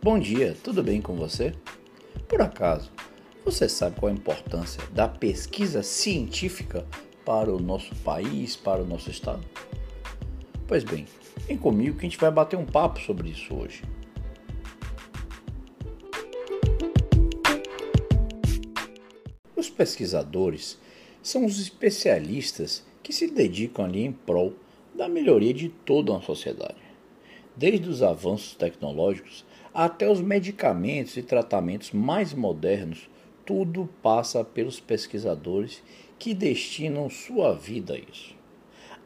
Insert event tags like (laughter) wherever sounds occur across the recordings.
Bom dia, tudo bem com você? Por acaso, você sabe qual a importância da pesquisa científica para o nosso país, para o nosso estado? Pois bem, vem comigo que a gente vai bater um papo sobre isso hoje. Os pesquisadores são os especialistas que se dedicam ali em prol da melhoria de toda uma sociedade. Desde os avanços tecnológicos até os medicamentos e tratamentos mais modernos, tudo passa pelos pesquisadores que destinam sua vida a isso.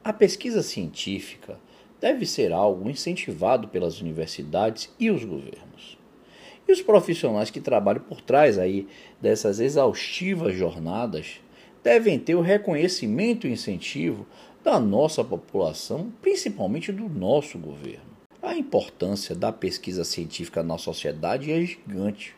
A pesquisa científica deve ser algo incentivado pelas universidades e os governos. E os profissionais que trabalham por trás aí dessas exaustivas jornadas devem ter o reconhecimento e incentivo da nossa população, principalmente do nosso governo. A importância da pesquisa científica na sociedade é gigante.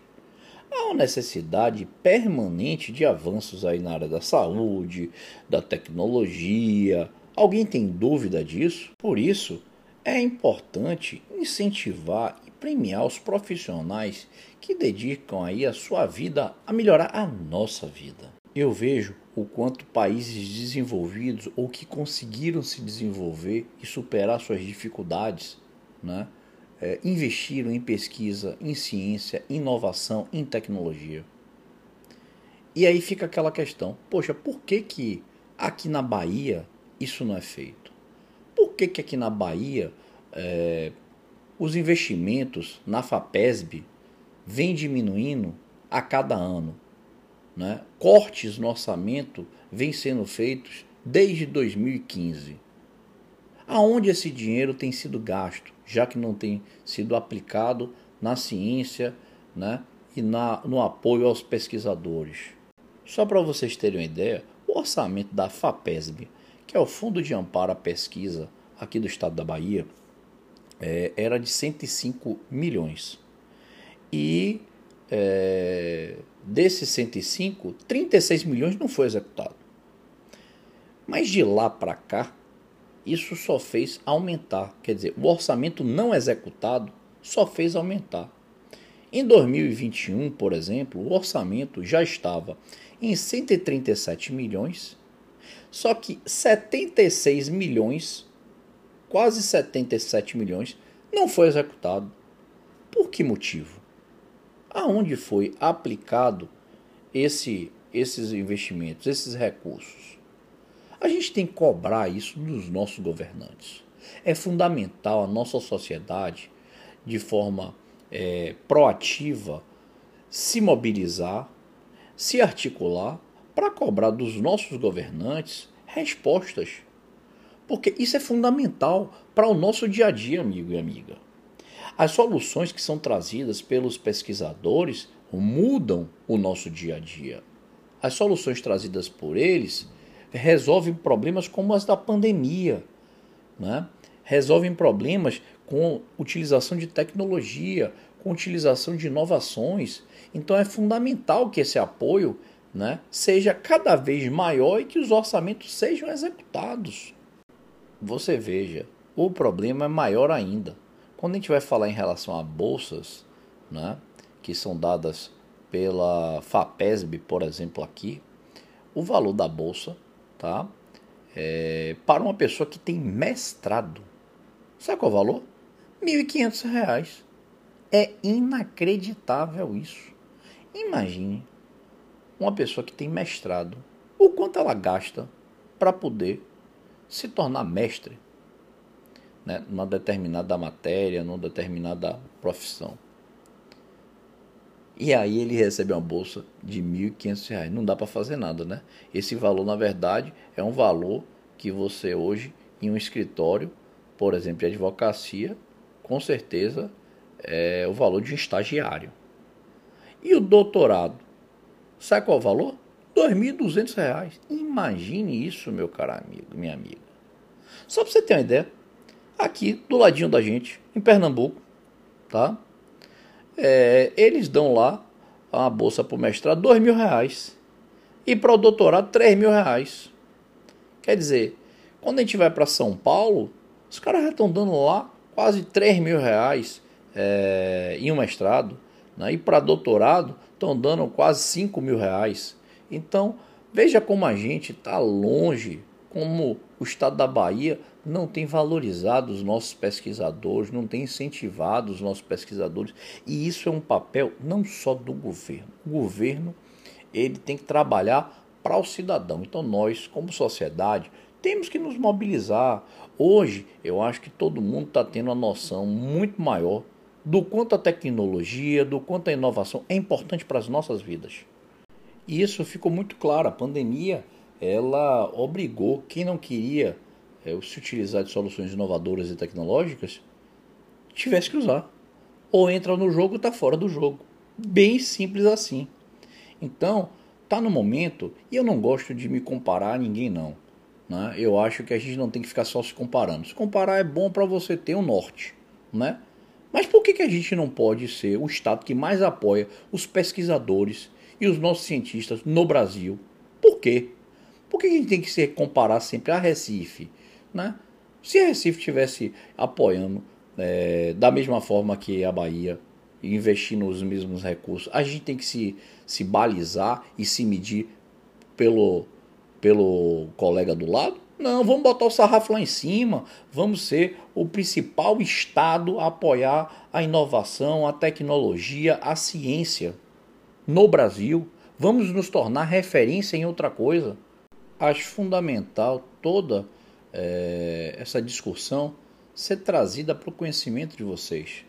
Há uma necessidade permanente de avanços aí na área da saúde, da tecnologia. Alguém tem dúvida disso? Por isso, é importante incentivar e premiar os profissionais que dedicam aí a sua vida a melhorar a nossa vida. Eu vejo o quanto países desenvolvidos ou que conseguiram se desenvolver e superar suas dificuldades, né, é, investiram em pesquisa, em ciência, inovação, em tecnologia. E aí fica aquela questão: poxa, por que, que aqui na Bahia isso não é feito? Por que, que aqui na Bahia é, os investimentos na FAPESB vêm diminuindo a cada ano? Né? Cortes no orçamento vêm sendo feitos desde 2015. Aonde esse dinheiro tem sido gasto, já que não tem sido aplicado na ciência né? e na, no apoio aos pesquisadores? Só para vocês terem uma ideia, o orçamento da FAPESB, que é o Fundo de Amparo à Pesquisa aqui do estado da Bahia, é, era de 105 milhões. E é, desses 105, 36 milhões não foi executado. Mas de lá para cá, isso só fez aumentar. Quer dizer, o orçamento não executado só fez aumentar. Em 2021, por exemplo, o orçamento já estava em 137 milhões, só que 76 milhões, quase 77 milhões, não foi executado. Por que motivo? aonde foi aplicado esse, esses investimentos, esses recursos. A gente tem que cobrar isso dos nossos governantes. É fundamental a nossa sociedade, de forma é, proativa, se mobilizar, se articular para cobrar dos nossos governantes respostas. Porque isso é fundamental para o nosso dia a dia, amigo e amiga. As soluções que são trazidas pelos pesquisadores mudam o nosso dia a dia. As soluções trazidas por eles resolvem problemas como as da pandemia, né? resolvem problemas com utilização de tecnologia, com utilização de inovações. Então é fundamental que esse apoio né, seja cada vez maior e que os orçamentos sejam executados. Você veja, o problema é maior ainda. Quando a gente vai falar em relação a bolsas, né, que são dadas pela FAPESB, por exemplo, aqui, o valor da bolsa, tá? É, para uma pessoa que tem mestrado, sabe qual é o valor? R$ 1.500. É inacreditável isso. Imagine uma pessoa que tem mestrado, o quanto ela gasta para poder se tornar mestre né, numa determinada matéria, numa determinada profissão. E aí ele recebe uma bolsa de R$ 1.500. Não dá para fazer nada, né? Esse valor, na verdade, é um valor que você hoje, em um escritório, por exemplo, de advocacia, com certeza é o valor de um estagiário. E o doutorado? Sabe qual é o valor? R$ 2.200. Imagine isso, meu caro amigo, minha amiga. Só para você ter uma ideia, aqui do ladinho da gente, em Pernambuco, tá? É, eles dão lá a bolsa para o mestrado dois mil reais e para o doutorado três mil reais. Quer dizer, quando a gente vai para São Paulo, os caras já estão dando lá quase três mil reais é, em um mestrado, né? e para doutorado estão dando quase 5 mil reais. Então, veja como a gente está longe, como o estado da Bahia não tem valorizado os nossos pesquisadores, não tem incentivado os nossos pesquisadores, e isso é um papel não só do governo. O governo ele tem que trabalhar para o cidadão. Então nós, como sociedade, temos que nos mobilizar. Hoje, eu acho que todo mundo está tendo uma noção muito maior do quanto a tecnologia, do quanto a inovação é importante para as nossas vidas. E isso ficou muito claro. A pandemia ela obrigou quem não queria é, se utilizar de soluções inovadoras e tecnológicas tivesse que usar. Ou entra no jogo ou está fora do jogo. Bem simples assim. Então, tá no momento, e eu não gosto de me comparar a ninguém não. Né? Eu acho que a gente não tem que ficar só se comparando. Se comparar é bom para você ter um norte, né? Mas por que, que a gente não pode ser o estado que mais apoia os pesquisadores e os nossos cientistas no Brasil? Por quê? Por que a gente tem que se comparar sempre a Recife? Né? Se a Recife estivesse apoiando é, da mesma forma que a Bahia, investir nos mesmos recursos, a gente tem que se, se balizar e se medir pelo, pelo colega do lado? Não, vamos botar o sarrafo lá em cima, vamos ser o principal estado a apoiar a inovação, a tecnologia, a ciência no Brasil. Vamos nos tornar referência em outra coisa. Acho fundamental toda é, essa discussão ser trazida para o conhecimento de vocês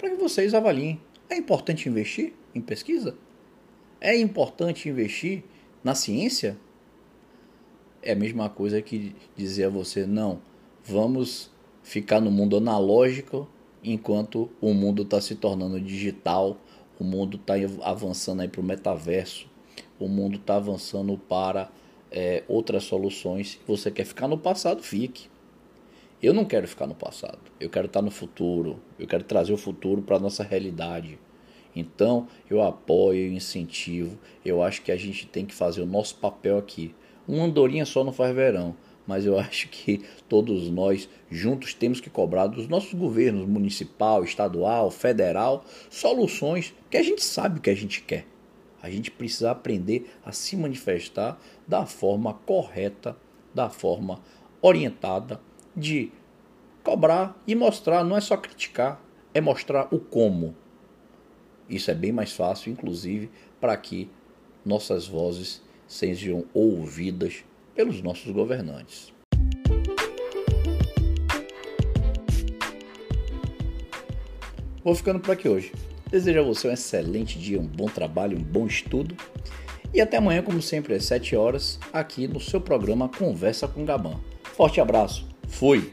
para que vocês avaliem. É importante investir em pesquisa? É importante investir na ciência? É a mesma coisa que dizer a você, não, vamos ficar no mundo analógico enquanto o mundo está se tornando digital, o mundo está avançando para o metaverso, o mundo está avançando para é, outras soluções. Você quer ficar no passado, fique. Eu não quero ficar no passado, eu quero estar no futuro, eu quero trazer o futuro para a nossa realidade. Então, eu apoio, eu incentivo, eu acho que a gente tem que fazer o nosso papel aqui. Uma andorinha só não faz verão, mas eu (laughs) acho que todos nós juntos temos que cobrar dos nossos governos municipal, estadual, federal, soluções que a gente sabe o que a gente quer. A gente precisa aprender a se manifestar da forma correta, da forma orientada de cobrar e mostrar, não é só criticar, é mostrar o como. Isso é bem mais fácil, inclusive, para que nossas vozes sejam ouvidas pelos nossos governantes. Vou ficando por aqui hoje. Desejo a você um excelente dia, um bom trabalho, um bom estudo. E até amanhã, como sempre, às 7 horas, aqui no seu programa Conversa com Gabão. Forte abraço! Fui!